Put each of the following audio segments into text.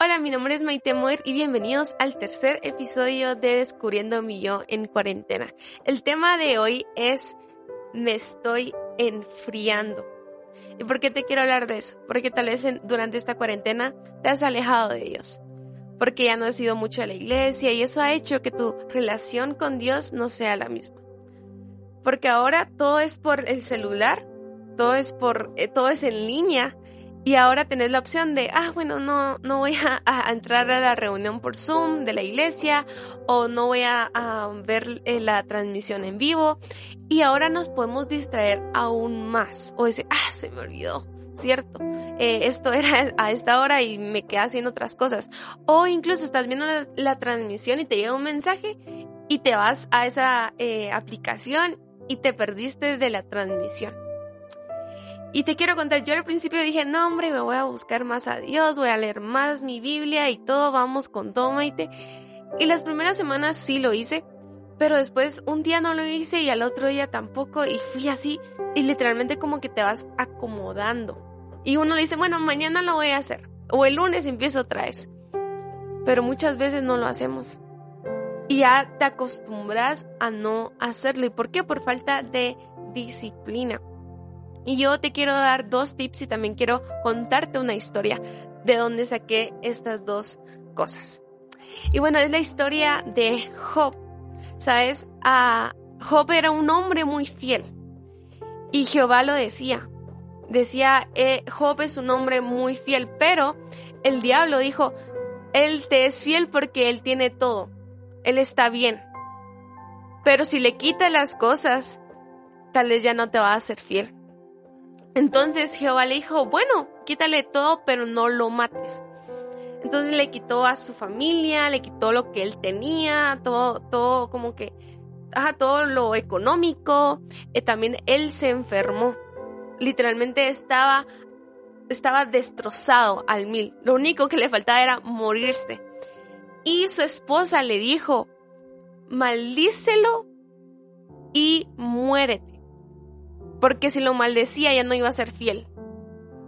Hola, mi nombre es Maite Moir y bienvenidos al tercer episodio de Descubriendo mi yo en cuarentena. El tema de hoy es me estoy enfriando. ¿Y por qué te quiero hablar de eso? Porque tal vez durante esta cuarentena te has alejado de Dios. Porque ya no has ido mucho a la iglesia y eso ha hecho que tu relación con Dios no sea la misma. Porque ahora todo es por el celular, todo es por eh, todo es en línea y ahora tenés la opción de, ah, bueno, no, no voy a, entrar a la reunión por Zoom de la iglesia o no voy a, ver eh, la transmisión en vivo. Y ahora nos podemos distraer aún más. O decir, ah, se me olvidó, ¿cierto? Eh, esto era a esta hora y me quedé haciendo otras cosas. O incluso estás viendo la, transmisión y te llega un mensaje y te vas a esa eh, aplicación y te perdiste de la transmisión. Y te quiero contar, yo al principio dije, no hombre, me voy a buscar más a Dios, voy a leer más mi Biblia y todo, vamos con todo, Maite. Y las primeras semanas sí lo hice, pero después un día no lo hice y al otro día tampoco y fui así y literalmente como que te vas acomodando. Y uno le dice, bueno, mañana lo voy a hacer o el lunes empiezo otra vez. Pero muchas veces no lo hacemos. Y ya te acostumbras a no hacerlo. ¿Y por qué? Por falta de disciplina. Y yo te quiero dar dos tips y también quiero contarte una historia de dónde saqué estas dos cosas. Y bueno, es la historia de Job. ¿Sabes? Job era un hombre muy fiel. Y Jehová lo decía. Decía, eh, Job es un hombre muy fiel, pero el diablo dijo, él te es fiel porque él tiene todo. Él está bien. Pero si le quita las cosas, tal vez ya no te va a ser fiel. Entonces Jehová le dijo, bueno, quítale todo, pero no lo mates. Entonces le quitó a su familia, le quitó lo que él tenía, todo, todo como que, ajá, todo lo económico. Eh, también él se enfermó. Literalmente estaba, estaba destrozado al mil. Lo único que le faltaba era morirse. Y su esposa le dijo, maldícelo y muérete. Porque si lo maldecía ya no iba a ser fiel.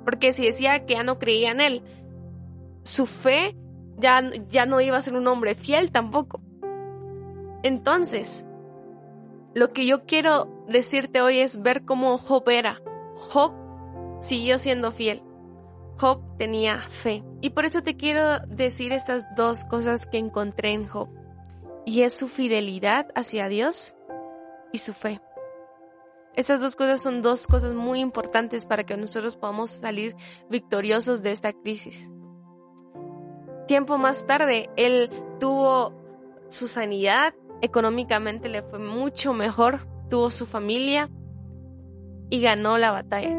Porque si decía que ya no creía en él, su fe ya, ya no iba a ser un hombre fiel tampoco. Entonces, lo que yo quiero decirte hoy es ver cómo Job era. Job siguió siendo fiel. Job tenía fe. Y por eso te quiero decir estas dos cosas que encontré en Job. Y es su fidelidad hacia Dios y su fe. Estas dos cosas son dos cosas muy importantes para que nosotros podamos salir victoriosos de esta crisis. Tiempo más tarde, él tuvo su sanidad, económicamente le fue mucho mejor, tuvo su familia y ganó la batalla.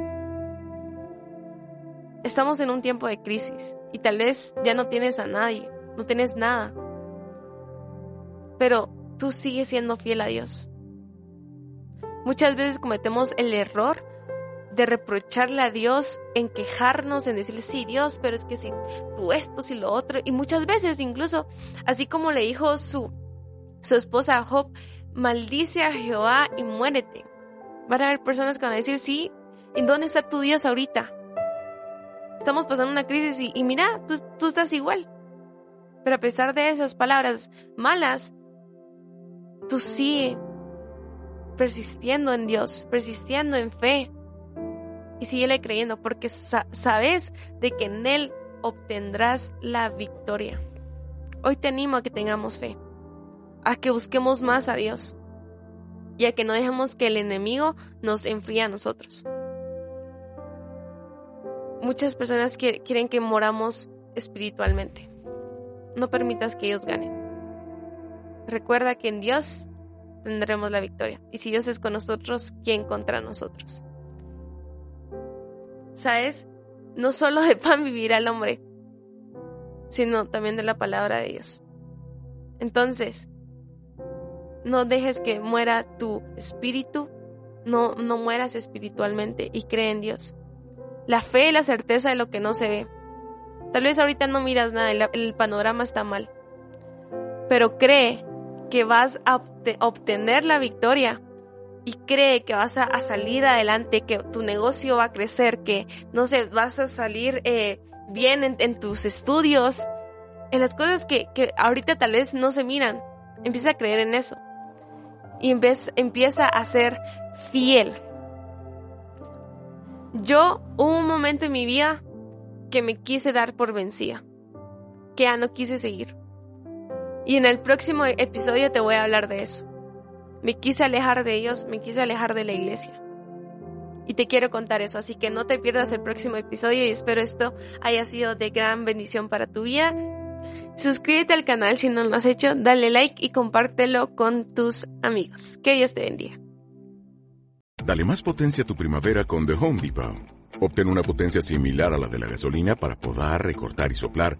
Estamos en un tiempo de crisis y tal vez ya no tienes a nadie, no tienes nada, pero tú sigues siendo fiel a Dios. Muchas veces cometemos el error de reprocharle a Dios, en quejarnos, en decirle, sí, Dios, pero es que si tú esto, si lo otro. Y muchas veces incluso, así como le dijo su, su esposa Job, maldice a Jehová y muérete. Van a haber personas que van a decir, sí, ¿en dónde está tu Dios ahorita? Estamos pasando una crisis y, mira, tú, tú estás igual. Pero a pesar de esas palabras malas, tú sí persistiendo en Dios, persistiendo en fe. Y síguele creyendo porque sabes de que en Él obtendrás la victoria. Hoy te animo a que tengamos fe, a que busquemos más a Dios y a que no dejemos que el enemigo nos enfríe a nosotros. Muchas personas quieren que moramos espiritualmente. No permitas que ellos ganen. Recuerda que en Dios tendremos la victoria. Y si Dios es con nosotros, ¿quién contra nosotros? ¿Sabes? No solo de pan vivirá el hombre, sino también de la palabra de Dios. Entonces, no dejes que muera tu espíritu, no, no mueras espiritualmente y cree en Dios. La fe y la certeza de lo que no se ve. Tal vez ahorita no miras nada, el, el panorama está mal, pero cree que vas a obtener la victoria y cree que vas a, salir adelante, que tu negocio va a crecer, que no sé, vas a salir eh, bien en, tus estudios, en las cosas que, que, ahorita tal vez no se miran. Empieza a creer en eso. Y empieza a ser fiel. Yo hubo un momento en mi vida que me quise dar por vencida, que ya no quise seguir. Y en el próximo episodio te voy a hablar de eso. Me quise alejar de ellos, me quise alejar de la iglesia. Y te quiero contar eso, así que no te pierdas el próximo episodio y espero esto haya sido de gran bendición para tu vida. Suscríbete al canal si no lo has hecho, dale like y compártelo con tus amigos. Que Dios te bendiga. Dale más potencia a tu primavera con The Home Depot. Obtén una potencia similar a la de la gasolina para podar, recortar y soplar